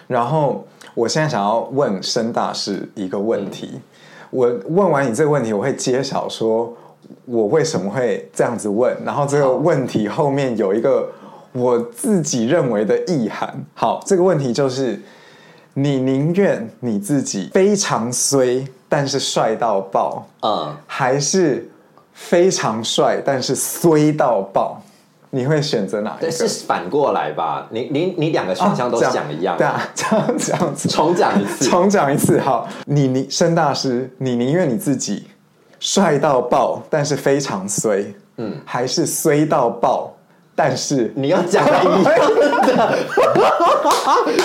然后我现在想要问申大师一个问题，我问完你这个问题，我会揭晓说我为什么会这样子问，然后这个问题后面有一个我自己认为的意涵。好，这个问题就是你宁愿你自己非常衰，但是帅到爆，嗯，还是非常帅但是衰到爆？你会选择哪一对，个？是反过来吧？你你你两个选项都讲一样，对啊，[laughs] 这样这样子，重讲一次。重讲一次，好，你你申大师，你宁愿你自己帅到爆，但是非常衰，嗯，还是衰到爆，但是你要讲的一样的，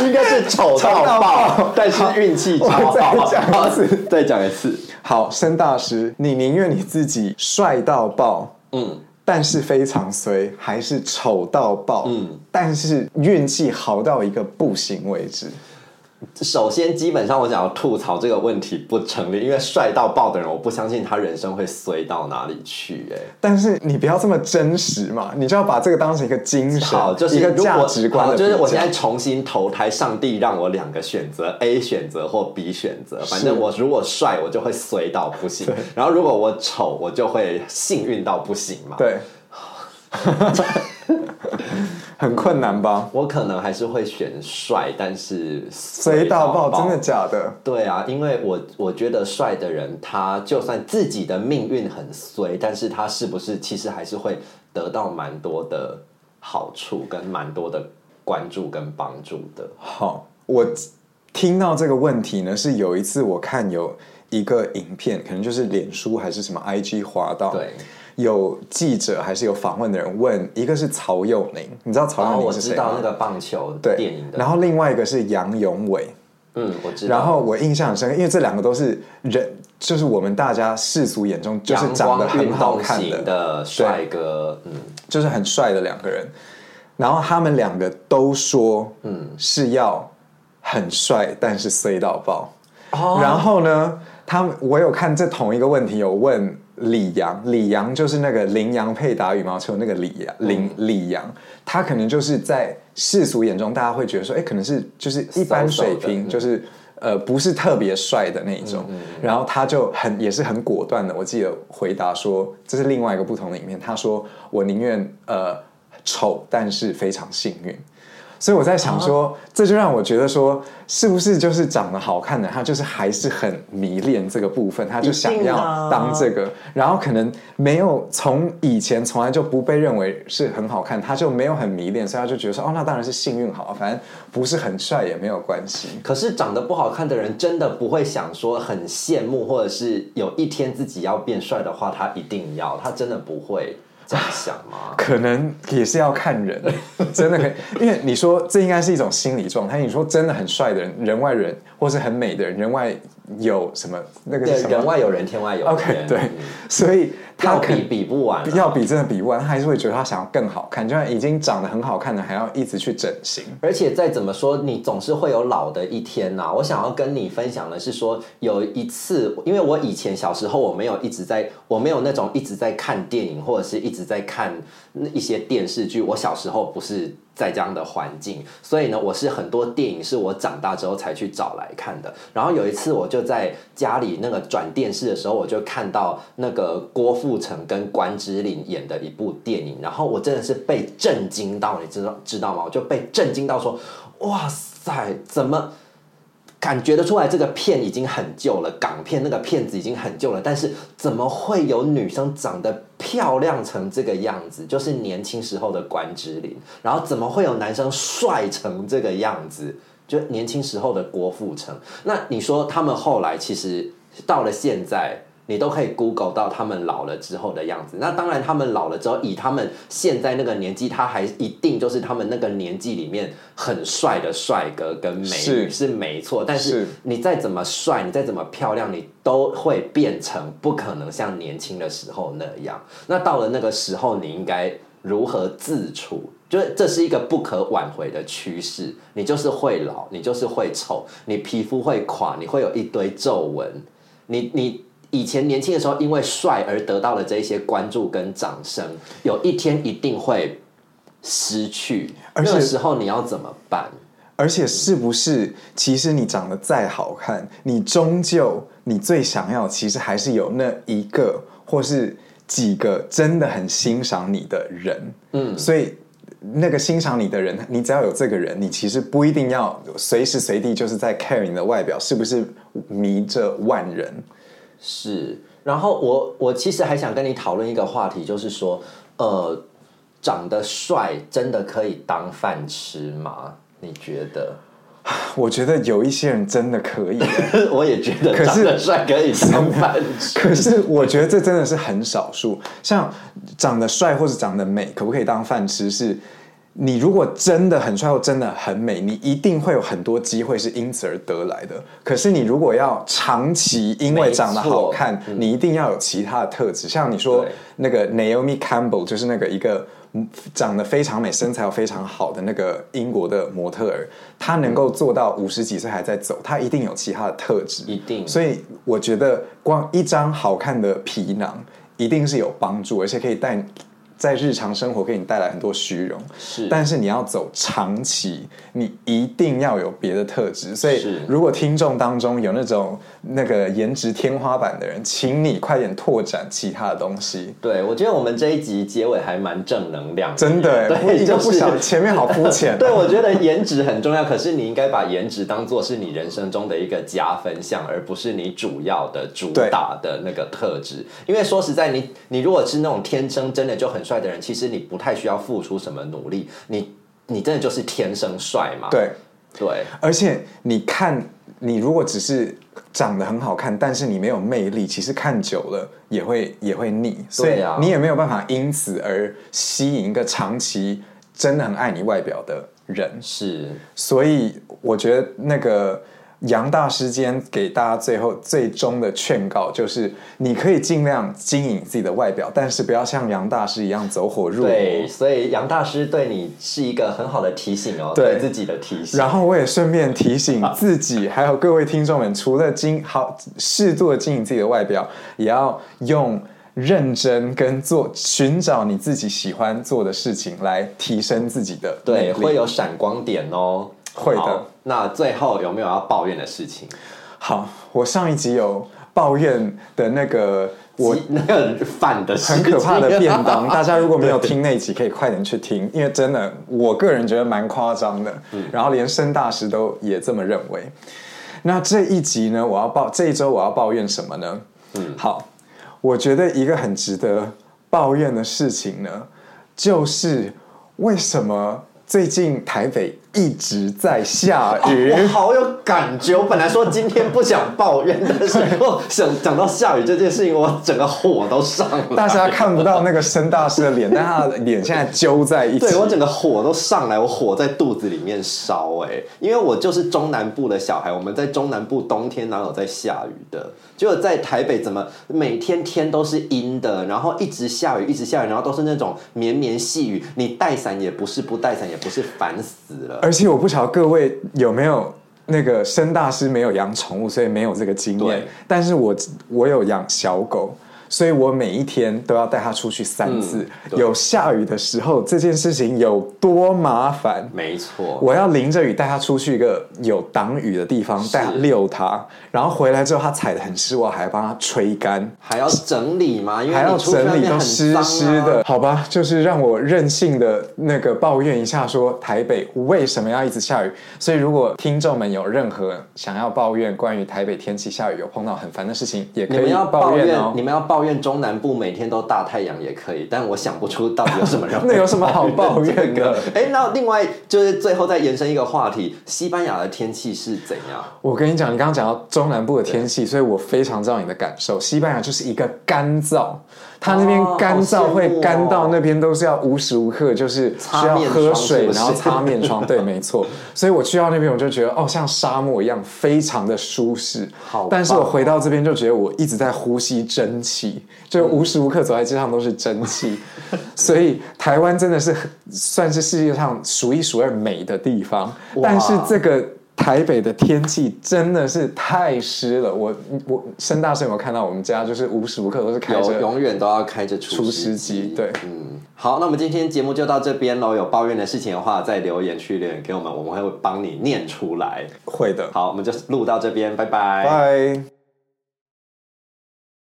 [laughs] 应该是丑到爆，但是运气超我再好。讲一次再讲一次。好，申大师，你宁愿你自己帅到爆，嗯，但是非常衰，还是丑到爆，嗯，但是运气好到一个不行为止？首先，基本上我想要吐槽这个问题不成立，因为帅到爆的人，我不相信他人生会衰到哪里去、哎。但是你不要这么真实嘛，你就要把这个当成一个精神，好，就是一个价值观就是我现在重新投胎，上帝让我两个选择，A 选择或 B 选择。反正我如果帅，我就会衰到不行；然后如果我丑，我就会幸运到不行嘛。对，[laughs] 很困难吧？我可能还是会选帅，但是衰到爆，真的假的？对啊，因为我我觉得帅的人，他就算自己的命运很衰，但是他是不是其实还是会得到蛮多的好处跟蛮多的关注跟帮助的。好，我听到这个问题呢，是有一次我看有一个影片，可能就是脸书还是什么 IG 滑到，对，有记者还是有访问的人问，一个是曹佑宁，你知道曹佑宁是谁吗？知道那个棒球对电影的，然后另外一个是杨永伟，嗯，我知道。然后我印象很深刻，因为这两个都是人，就是我们大家世俗眼中就是阳长得很好看的，的帅哥，嗯，就是很帅的两个人。然后他们两个都说，嗯，是要很帅，但是衰到爆。哦然后呢，他们我有看这同一个问题，有问李阳，李阳就是那个羚羊配打羽毛球那个李阳，李李阳，他可能就是在世俗眼中，大家会觉得说，哎，可能是就是一般水平，就是呃不是特别帅的那一种。然后他就很也是很果断的，我记得回答说，这是另外一个不同的影片，他说我宁愿呃丑，但是非常幸运。所以我在想说，这就让我觉得说，是不是就是长得好看的他，就是还是很迷恋这个部分，他就想要当这个，然后可能没有从以前从来就不被认为是很好看，他就没有很迷恋，所以他就觉得说，哦，那当然是幸运好啊，反正不是很帅也没有关系。可是长得不好看的人，真的不会想说很羡慕，或者是有一天自己要变帅的话，他一定要，他真的不会这样想吗？可能也是要看人，[laughs] 真的可以，因为你说这应该是一种心理状态。你说真的很帅的人，人外人，或是很美的人，人外有什么那个什么人外有人，天外有天。OK，对嗯，所以他要比比不完啊、要比真的比不完，他还是会觉得他想要更好看，就像已经长得很好看的，还要一直去整形。而且再怎么说，你总是会有老的一天呐、我想要跟你分享的是说，有一次，因为我以前小时候我没有一直在，我没有那种一直在看电影或者是一直在看一些电视剧。我小时候不是在这样的环境，所以呢，我是很多电影是我长大之后才去找来看的。然后有一次，我就在家里那个转电视的时候，我就看到那个郭富城跟关之琳演的一部电影，然后我真的是被震惊到，你知道知道吗？我就被震惊到说，哇塞，怎么？感觉得出来，这个片已经很旧了，港片那个片子已经很旧了，但是怎么会有女生长得漂亮成这个样子？就是年轻时候的关之琳，然后怎么会有男生帅成这个样子？就年轻时候的郭富城。那你说他们后来其实到了现在，你都可以 Google 到他们老了之后的样子。那当然，他们老了之后，以他们现在那个年纪，他还一定就是他们那个年纪里面很帅的帅哥跟美女是是没错。但是是你再怎么帅，你再怎么漂亮，你都会变成不可能像年轻的时候那样。那到了那个时候，你应该如何自处？就是这是一个不可挽回的趋势，你就是会老，你就是会丑，你皮肤会垮，你会有一堆皱纹，你你以前年轻的时候因为帅而得到了这一些关注跟掌声，有一天一定会失去，而且那个时候你要怎么办？而且是不是，其实你长得再好看，你终究你最想要，其实还是有那一个或是几个真的很欣赏你的人。嗯，所以那个欣赏你的人，你只要有这个人，你其实不一定要随时随地就是在 care 你的外表是不是迷着万人。是，然后我我其实还想跟你讨论一个话题，就是说，呃，长得帅真的可以当饭吃吗？你觉得？我觉得有一些人真的可以，[laughs] 我也觉得可是长得帅可以当饭吃。可是我觉得这真的是很少数。像长得帅或者长得美，可不可以当饭吃？是你如果真的很帅或真的很美，你一定会有很多机会是因此而得来的。可是你如果要长期因为长得好看，你一定要有其他的特质。像你说那个 Naomi Campbell，就是那个一个。嗯长得非常美、身材又非常好的那个英国的模特儿，她能够做到五十几岁还在走，她一定有其他的特质。一定所以我觉得光一张好看的皮囊一定是有帮助，而且可以带在日常生活给你带来很多虚荣。是但是你要走长期，你一定要有别的特质。所以是，如果听众当中有那种那个颜值天花板的人，请你快点拓展其他的东西。对，我觉得我们这一集结尾还蛮正能量的，真的，对，就是不想，前面好肤浅、[laughs] 对，我觉得颜值很重要，可是你应该把颜值当做是你人生中的一个加分项，而不是你主要的主打的那个特质。因为说实在，你你如果是那种天生真的就很帅帅的人，其实你不太需要付出什么努力，你你真的就是天生帅嘛？对，对，而且你看，你如果只是长得很好看，但是你没有魅力，其实看久了也会也会腻，所以你也没有办法因此而吸引一个长期真的很爱你外表的人。是所以我觉得那个杨大师今天给大家最后最终的劝告就是，你可以尽量经营自己的外表，但是不要像杨大师一样走火入魔对，魔。所以杨大师对你是一个很好的提醒哦，对对自己的提醒。然后我也顺便提醒自己，还有各位听众们，除了经好适度的经营自己的外表，也要用认真跟做寻找你自己喜欢做的事情来提升自己的对，会有闪光点哦。会的好。那最后有没有要抱怨的事情？好。我上一集有抱怨的那个我 [laughs] 那个饭的很可怕的便当，大家如果没有听那集，可以快点去听，因为真的，我个人觉得蛮夸张的。然后连申大师都也这么认为。那这一集呢，我要抱这一周我要抱怨什么呢？嗯，好，我觉得一个很值得抱怨的事情呢，就是为什么最近台北一直在下雨？我好有感觉。我本来说今天不想抱怨，但是我想讲到下雨这件事情，我整个火都上来。大家看不到那个申大师的脸，但他的脸现在揪在一起。对我整个火都上来，我火在肚子里面烧哎、因为我就是中南部的小孩，我们在中南部冬天哪有在下雨的？结果在台北怎么每天天都是阴的，然后一直下雨，一直下雨，然后都是那种绵绵细雨，你带伞也不是，不带伞也不是，烦死了。而且我不晓得各位有没有那个申大师没有养宠物，所以没有这个经验。但是我我有养小狗，所以我每一天都要带他出去三次。嗯有下雨的时候，这件事情有多麻烦？没错，我要淋着雨带他出去一个有挡雨的地方，带它遛它，然后回来之后他踩的很湿，我还帮他吹干。还要整理吗？因为还要整理都湿湿啊的，好吧？就是让我任性的那个抱怨一下，说台北为什么要一直下雨？所以如果听众们有任何想要抱怨关于台北天气下雨有碰到很烦的事情，也可以要抱怨，怨哦你。们要抱怨中南部每天都大太阳也可以，但我想不出到底有什么人 [laughs] 那有什么好抱怨的这个 [laughs] 哎，那另外就是最后再延伸一个话题，西班牙的天气是怎样？我跟你讲，你刚刚讲到中南部的天气，所以我非常知道你的感受。西班牙就是一个干燥，它那边哦干燥会干到那边都是要无时无刻就是需要喝水，然后擦面霜。对，没错。[laughs] 所以我去到那边，我就觉得哦，像沙漠一样，非常的舒适。好但是我回到这边就觉得我一直在呼吸蒸汽，就无时无刻走在街上都是蒸汽。[laughs] 所以台湾真的是算是世界上数一数二美的地方，但是这个。台北的天气真的是太湿了，我我申大师有没有看到我们家就是无时无刻都是开有着永远都要开着除湿机，对，嗯，好，那我们今天节目就到这边喽。有抱怨的事情的话，在留言区留言给我们，我们会帮你念出来。会的，好，我们就录到这边，拜拜。拜。